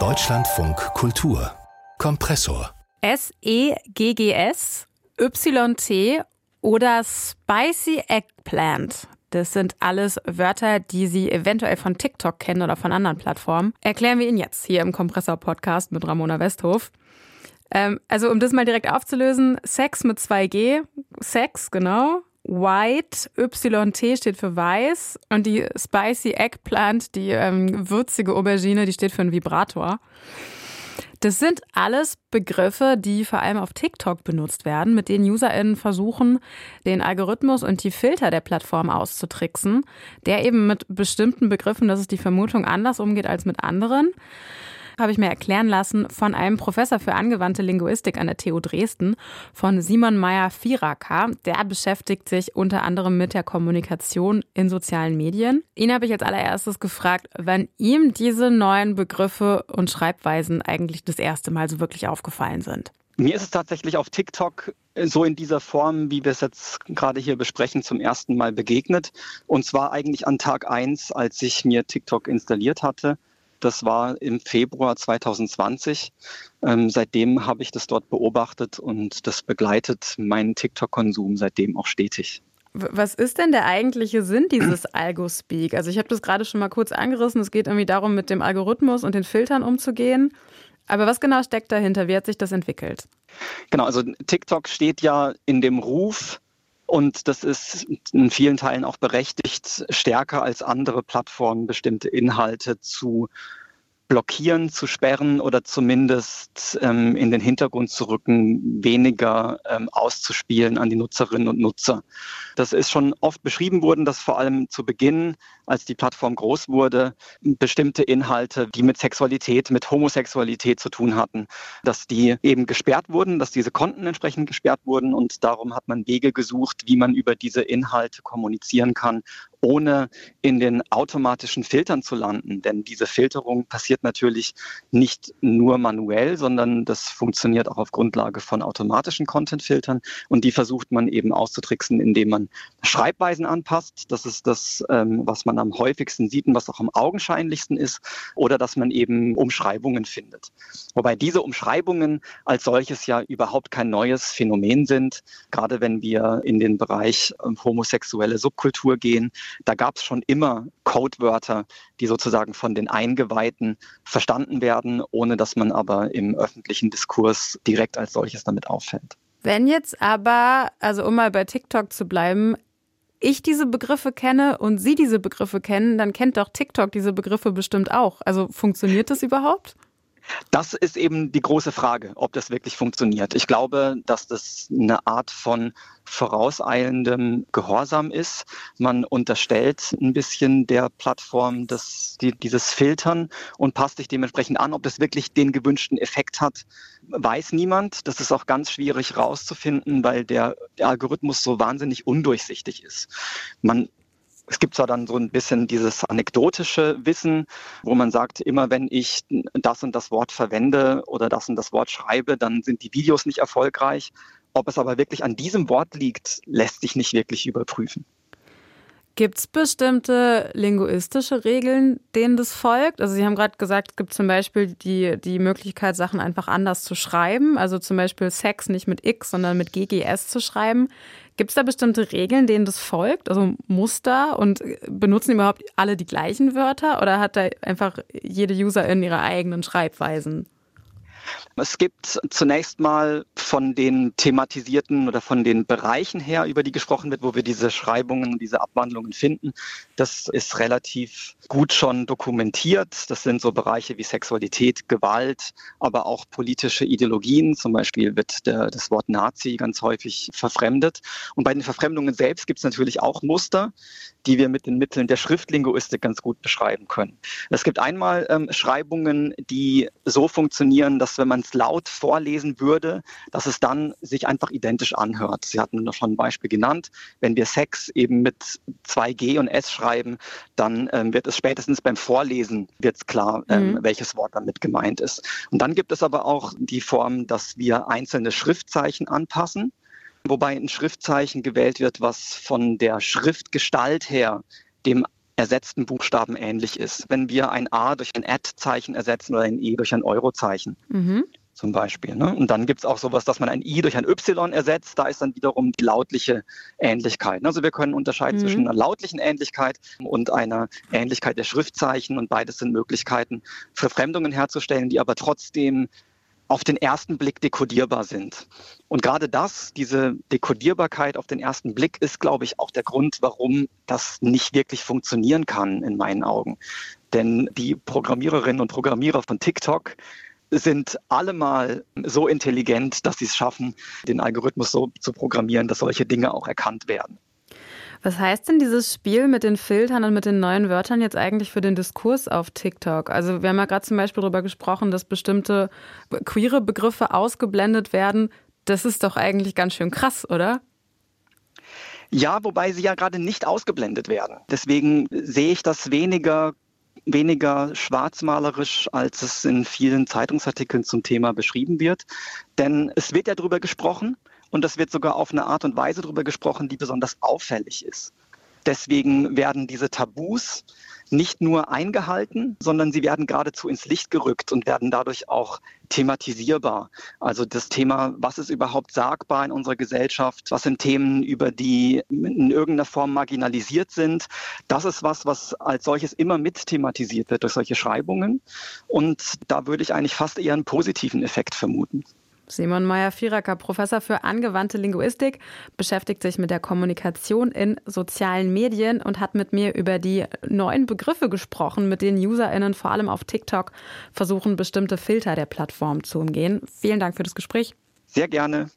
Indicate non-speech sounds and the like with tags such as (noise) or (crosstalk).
Deutschlandfunk Kultur Kompressor S-E-G-G-S, Y-T oder Spicy Eggplant. Das sind alles Wörter, die Sie eventuell von TikTok kennen oder von anderen Plattformen. Erklären wir Ihnen jetzt hier im Kompressor-Podcast mit Ramona Westhof. Ähm, also, um das mal direkt aufzulösen: Sex mit 2G, Sex, genau. White, YT steht für weiß und die Spicy Eggplant, die ähm, würzige Aubergine, die steht für einen Vibrator. Das sind alles Begriffe, die vor allem auf TikTok benutzt werden, mit denen UserInnen versuchen, den Algorithmus und die Filter der Plattform auszutricksen, der eben mit bestimmten Begriffen, das ist die Vermutung, anders umgeht als mit anderen habe ich mir erklären lassen von einem Professor für angewandte Linguistik an der TU Dresden, von Simon Meyer-Vieraka. Der beschäftigt sich unter anderem mit der Kommunikation in sozialen Medien. Ihn habe ich als allererstes gefragt, wann ihm diese neuen Begriffe und Schreibweisen eigentlich das erste Mal so wirklich aufgefallen sind. Mir ist es tatsächlich auf TikTok so in dieser Form, wie wir es jetzt gerade hier besprechen, zum ersten Mal begegnet. Und zwar eigentlich an Tag eins, als ich mir TikTok installiert hatte. Das war im Februar 2020. Ähm, seitdem habe ich das dort beobachtet und das begleitet meinen TikTok-Konsum seitdem auch stetig. Was ist denn der eigentliche Sinn dieses (clears throat) Algo-Speak? Also ich habe das gerade schon mal kurz angerissen. Es geht irgendwie darum, mit dem Algorithmus und den Filtern umzugehen. Aber was genau steckt dahinter? Wie hat sich das entwickelt? Genau, also TikTok steht ja in dem Ruf, und das ist in vielen Teilen auch berechtigt, stärker als andere Plattformen bestimmte Inhalte zu blockieren, zu sperren oder zumindest ähm, in den Hintergrund zu rücken, weniger ähm, auszuspielen an die Nutzerinnen und Nutzer. Das ist schon oft beschrieben worden, dass vor allem zu Beginn, als die Plattform groß wurde, bestimmte Inhalte, die mit Sexualität, mit Homosexualität zu tun hatten, dass die eben gesperrt wurden, dass diese Konten entsprechend gesperrt wurden und darum hat man Wege gesucht, wie man über diese Inhalte kommunizieren kann, ohne in den automatischen Filtern zu landen. Denn diese Filterung passiert natürlich nicht nur manuell, sondern das funktioniert auch auf Grundlage von automatischen Content-Filtern. Und die versucht man eben auszutricksen, indem man Schreibweisen anpasst. Das ist das, ähm, was man am häufigsten sieht und was auch am augenscheinlichsten ist. Oder dass man eben Umschreibungen findet. Wobei diese Umschreibungen als solches ja überhaupt kein neues Phänomen sind. Gerade wenn wir in den Bereich ähm, homosexuelle Subkultur gehen, da gab es schon immer Codewörter, die sozusagen von den Eingeweihten verstanden werden, ohne dass man aber im öffentlichen Diskurs direkt als solches damit auffällt. Wenn jetzt aber, also um mal bei TikTok zu bleiben, ich diese Begriffe kenne und Sie diese Begriffe kennen, dann kennt doch TikTok diese Begriffe bestimmt auch. Also funktioniert das überhaupt? Das ist eben die große Frage, ob das wirklich funktioniert. Ich glaube, dass das eine Art von vorauseilendem Gehorsam ist. Man unterstellt ein bisschen der Plattform das, die, dieses Filtern und passt sich dementsprechend an. Ob das wirklich den gewünschten Effekt hat, weiß niemand. Das ist auch ganz schwierig rauszufinden, weil der, der Algorithmus so wahnsinnig undurchsichtig ist. Man es gibt zwar dann so ein bisschen dieses anekdotische Wissen, wo man sagt, immer wenn ich das und das Wort verwende oder das und das Wort schreibe, dann sind die Videos nicht erfolgreich. Ob es aber wirklich an diesem Wort liegt, lässt sich nicht wirklich überprüfen. Gibt es bestimmte linguistische Regeln, denen das folgt? Also Sie haben gerade gesagt, es gibt zum Beispiel die, die Möglichkeit, Sachen einfach anders zu schreiben. Also zum Beispiel Sex nicht mit X, sondern mit GGS zu schreiben. Gibt es da bestimmte Regeln, denen das folgt? Also Muster und benutzen überhaupt alle die gleichen Wörter oder hat da einfach jede User in ihre eigenen Schreibweisen? Es gibt zunächst mal von den thematisierten oder von den Bereichen her, über die gesprochen wird, wo wir diese Schreibungen, diese Abwandlungen finden. Das ist relativ gut schon dokumentiert. Das sind so Bereiche wie Sexualität, Gewalt, aber auch politische Ideologien. Zum Beispiel wird der, das Wort Nazi ganz häufig verfremdet. Und bei den Verfremdungen selbst gibt es natürlich auch Muster, die wir mit den Mitteln der Schriftlinguistik ganz gut beschreiben können. Es gibt einmal ähm, Schreibungen, die so funktionieren, dass wenn man es laut vorlesen würde, dass es dann sich einfach identisch anhört. Sie hatten noch schon ein Beispiel genannt. Wenn wir Sex eben mit 2G und S schreiben, dann ähm, wird es spätestens beim Vorlesen wird's klar, ähm, mhm. welches Wort damit gemeint ist. Und dann gibt es aber auch die Form, dass wir einzelne Schriftzeichen anpassen wobei ein Schriftzeichen gewählt wird, was von der Schriftgestalt her dem ersetzten Buchstaben ähnlich ist. Wenn wir ein A durch ein Ad-Zeichen ersetzen oder ein E durch ein Euro-Zeichen. Mhm zum Beispiel. Ne? Und dann gibt es auch sowas, dass man ein I durch ein Y ersetzt. Da ist dann wiederum die lautliche Ähnlichkeit. Also wir können unterscheiden mhm. zwischen einer lautlichen Ähnlichkeit und einer Ähnlichkeit der Schriftzeichen. Und beides sind Möglichkeiten, Verfremdungen herzustellen, die aber trotzdem auf den ersten Blick dekodierbar sind. Und gerade das, diese Dekodierbarkeit auf den ersten Blick, ist, glaube ich, auch der Grund, warum das nicht wirklich funktionieren kann, in meinen Augen. Denn die Programmiererinnen und Programmierer von TikTok sind allemal so intelligent, dass sie es schaffen, den Algorithmus so zu programmieren, dass solche Dinge auch erkannt werden. Was heißt denn dieses Spiel mit den Filtern und mit den neuen Wörtern jetzt eigentlich für den Diskurs auf TikTok? Also wir haben ja gerade zum Beispiel darüber gesprochen, dass bestimmte queere Begriffe ausgeblendet werden. Das ist doch eigentlich ganz schön krass, oder? Ja, wobei sie ja gerade nicht ausgeblendet werden. Deswegen sehe ich das weniger weniger schwarzmalerisch, als es in vielen Zeitungsartikeln zum Thema beschrieben wird. Denn es wird ja darüber gesprochen und das wird sogar auf eine Art und Weise darüber gesprochen, die besonders auffällig ist. Deswegen werden diese Tabus nicht nur eingehalten, sondern sie werden geradezu ins Licht gerückt und werden dadurch auch thematisierbar. Also das Thema, was ist überhaupt sagbar in unserer Gesellschaft, was sind Themen, über die in irgendeiner Form marginalisiert sind, das ist was, was als solches immer mit thematisiert wird durch solche Schreibungen. Und da würde ich eigentlich fast eher einen positiven Effekt vermuten. Simon Meyer-Vieracker, Professor für angewandte Linguistik, beschäftigt sich mit der Kommunikation in sozialen Medien und hat mit mir über die neuen Begriffe gesprochen, mit denen UserInnen vor allem auf TikTok versuchen, bestimmte Filter der Plattform zu umgehen. Vielen Dank für das Gespräch. Sehr gerne.